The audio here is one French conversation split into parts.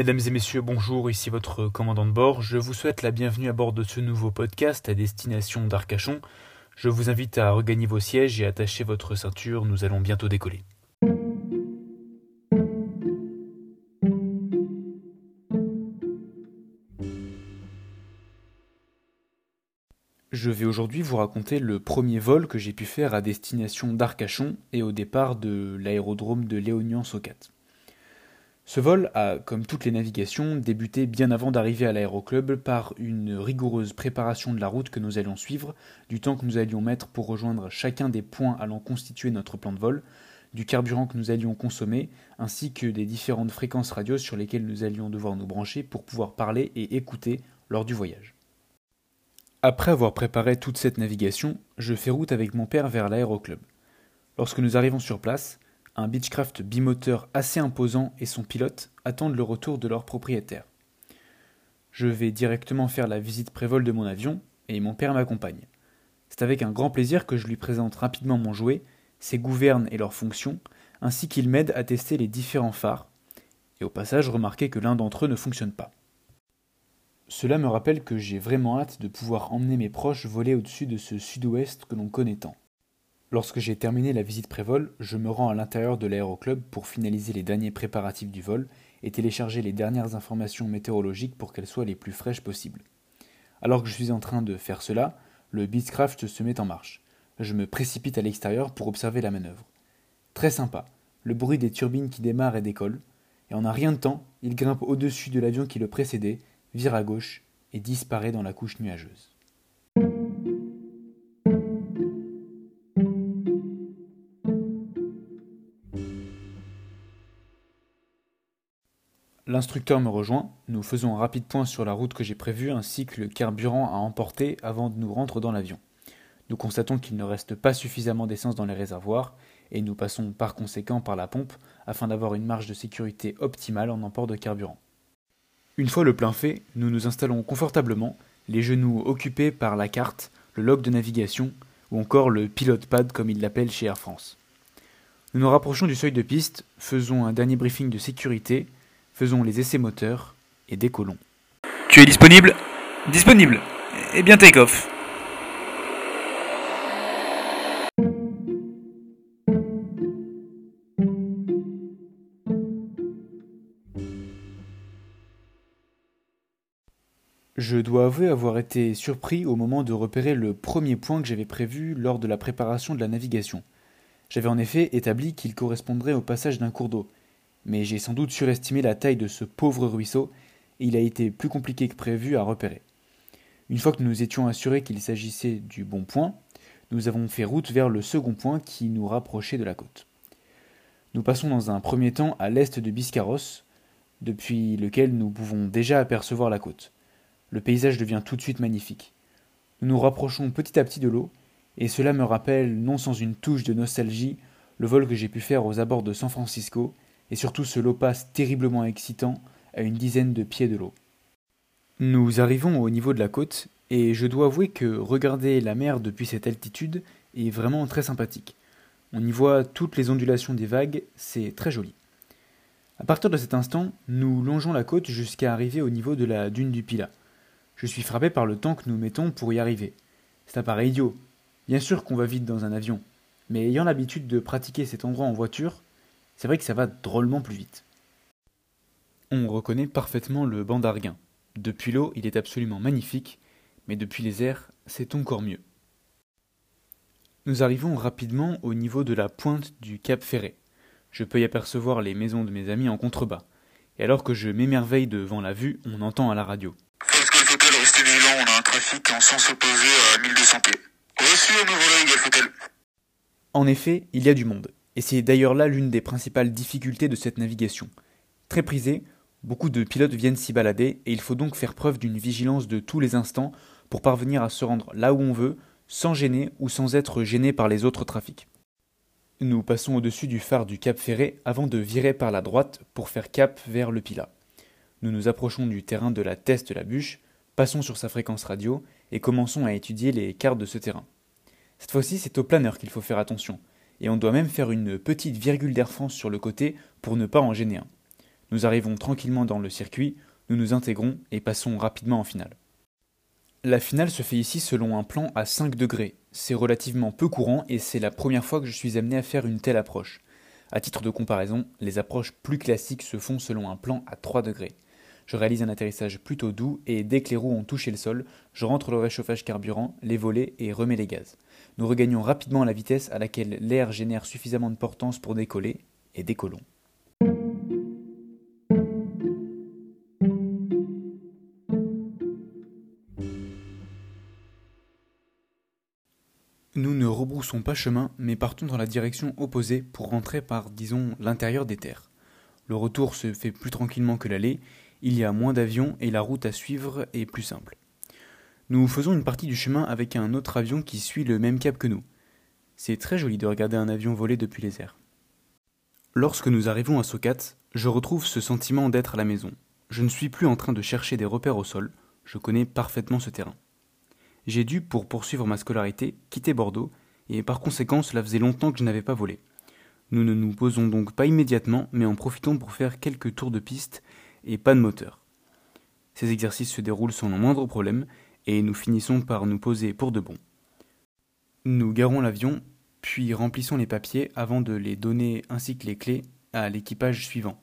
Mesdames et messieurs, bonjour, ici votre commandant de bord. Je vous souhaite la bienvenue à bord de ce nouveau podcast à destination d'Arcachon. Je vous invite à regagner vos sièges et attacher votre ceinture, nous allons bientôt décoller. Je vais aujourd'hui vous raconter le premier vol que j'ai pu faire à destination d'Arcachon et au départ de l'aérodrome de Léognan-Socat. Ce vol a, comme toutes les navigations, débuté bien avant d'arriver à l'aéroclub par une rigoureuse préparation de la route que nous allions suivre, du temps que nous allions mettre pour rejoindre chacun des points allant constituer notre plan de vol, du carburant que nous allions consommer, ainsi que des différentes fréquences radio sur lesquelles nous allions devoir nous brancher pour pouvoir parler et écouter lors du voyage. Après avoir préparé toute cette navigation, je fais route avec mon père vers l'aéroclub. Lorsque nous arrivons sur place, un Beechcraft bimoteur assez imposant et son pilote attendent le retour de leur propriétaire. Je vais directement faire la visite prévol de mon avion et mon père m'accompagne. C'est avec un grand plaisir que je lui présente rapidement mon jouet, ses gouvernes et leurs fonctions, ainsi qu'il m'aide à tester les différents phares, et au passage remarquer que l'un d'entre eux ne fonctionne pas. Cela me rappelle que j'ai vraiment hâte de pouvoir emmener mes proches voler au-dessus de ce sud-ouest que l'on connaît tant. Lorsque j'ai terminé la visite pré-vol, je me rends à l'intérieur de l'aéroclub pour finaliser les derniers préparatifs du vol et télécharger les dernières informations météorologiques pour qu'elles soient les plus fraîches possibles. Alors que je suis en train de faire cela, le Beechcraft se met en marche. Je me précipite à l'extérieur pour observer la manœuvre. Très sympa, le bruit des turbines qui démarrent et décollent, et en un rien de temps, il grimpe au-dessus de l'avion qui le précédait vire à gauche et disparaît dans la couche nuageuse. L'instructeur me rejoint, nous faisons un rapide point sur la route que j'ai prévue ainsi que le carburant à emporter avant de nous rendre dans l'avion. Nous constatons qu'il ne reste pas suffisamment d'essence dans les réservoirs et nous passons par conséquent par la pompe afin d'avoir une marge de sécurité optimale en emport de carburant. Une fois le plein fait, nous nous installons confortablement, les genoux occupés par la carte, le log de navigation ou encore le pilote pad comme ils l'appellent chez Air France. Nous nous rapprochons du seuil de piste, faisons un dernier briefing de sécurité, faisons les essais moteurs et décollons. Tu es disponible? Disponible. Eh bien take off. Je dois avouer avoir été surpris au moment de repérer le premier point que j'avais prévu lors de la préparation de la navigation. J'avais en effet établi qu'il correspondrait au passage d'un cours d'eau, mais j'ai sans doute surestimé la taille de ce pauvre ruisseau, et il a été plus compliqué que prévu à repérer. Une fois que nous étions assurés qu'il s'agissait du bon point, nous avons fait route vers le second point qui nous rapprochait de la côte. Nous passons dans un premier temps à l'est de Biscarros, depuis lequel nous pouvons déjà apercevoir la côte le paysage devient tout de suite magnifique. Nous nous rapprochons petit à petit de l'eau, et cela me rappelle, non sans une touche de nostalgie, le vol que j'ai pu faire aux abords de San Francisco, et surtout ce lopas terriblement excitant à une dizaine de pieds de l'eau. Nous arrivons au niveau de la côte, et je dois avouer que regarder la mer depuis cette altitude est vraiment très sympathique. On y voit toutes les ondulations des vagues, c'est très joli. À partir de cet instant, nous longeons la côte jusqu'à arriver au niveau de la dune du Pila. Je suis frappé par le temps que nous mettons pour y arriver. Un pareil idiot. Bien sûr qu'on va vite dans un avion, mais ayant l'habitude de pratiquer cet endroit en voiture, c'est vrai que ça va drôlement plus vite. On reconnaît parfaitement le banc d'Arguin. Depuis l'eau, il est absolument magnifique, mais depuis les airs, c'est encore mieux. Nous arrivons rapidement au niveau de la pointe du Cap Ferré. Je peux y apercevoir les maisons de mes amis en contrebas, et alors que je m'émerveille devant la vue, on entend à la radio on a un trafic en sens opposé à 1200 pieds. Reçu à nouveau En effet, il y a du monde, et c'est d'ailleurs là l'une des principales difficultés de cette navigation. Très prisée, beaucoup de pilotes viennent s'y balader, et il faut donc faire preuve d'une vigilance de tous les instants pour parvenir à se rendre là où on veut, sans gêner ou sans être gêné par les autres trafics. Nous passons au-dessus du phare du Cap Ferré avant de virer par la droite pour faire cap vers le Pila. Nous nous approchons du terrain de la Teste de la Bûche, Passons sur sa fréquence radio et commençons à étudier les cartes de ce terrain. Cette fois-ci, c'est au planeur qu'il faut faire attention, et on doit même faire une petite virgule d'Air France sur le côté pour ne pas en gêner un. Nous arrivons tranquillement dans le circuit, nous nous intégrons et passons rapidement en finale. La finale se fait ici selon un plan à 5 degrés. C'est relativement peu courant et c'est la première fois que je suis amené à faire une telle approche. À titre de comparaison, les approches plus classiques se font selon un plan à 3 degrés. Je réalise un atterrissage plutôt doux et dès que les roues ont touché le sol, je rentre le réchauffage carburant, les volets et remets les gaz. Nous regagnons rapidement la vitesse à laquelle l'air génère suffisamment de portance pour décoller et décollons. Nous ne rebroussons pas chemin, mais partons dans la direction opposée pour rentrer par, disons, l'intérieur des terres. Le retour se fait plus tranquillement que l'aller, il y a moins d'avions et la route à suivre est plus simple. Nous faisons une partie du chemin avec un autre avion qui suit le même cap que nous. C'est très joli de regarder un avion voler depuis les airs. Lorsque nous arrivons à Socat, je retrouve ce sentiment d'être à la maison. Je ne suis plus en train de chercher des repères au sol, je connais parfaitement ce terrain. J'ai dû, pour poursuivre ma scolarité, quitter Bordeaux, et par conséquent cela faisait longtemps que je n'avais pas volé. Nous ne nous posons donc pas immédiatement, mais en profitons pour faire quelques tours de piste et pas de moteur. Ces exercices se déroulent sans le moindre problème et nous finissons par nous poser pour de bon. Nous garons l'avion, puis remplissons les papiers avant de les donner ainsi que les clés à l'équipage suivant.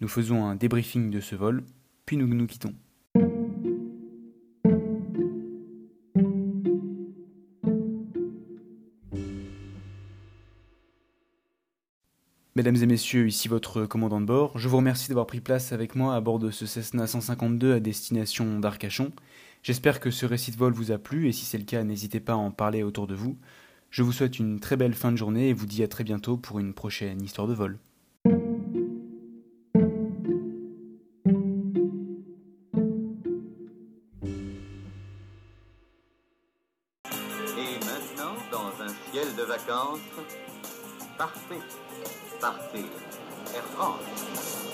Nous faisons un débriefing de ce vol, puis nous nous quittons. Mesdames et messieurs, ici votre commandant de bord. Je vous remercie d'avoir pris place avec moi à bord de ce Cessna 152 à destination d'Arcachon. J'espère que ce récit de vol vous a plu et si c'est le cas, n'hésitez pas à en parler autour de vous. Je vous souhaite une très belle fin de journée et vous dis à très bientôt pour une prochaine histoire de vol. Et maintenant, dans un ciel de vacances, Tahfiz Tahfiz Erkon eh, oh.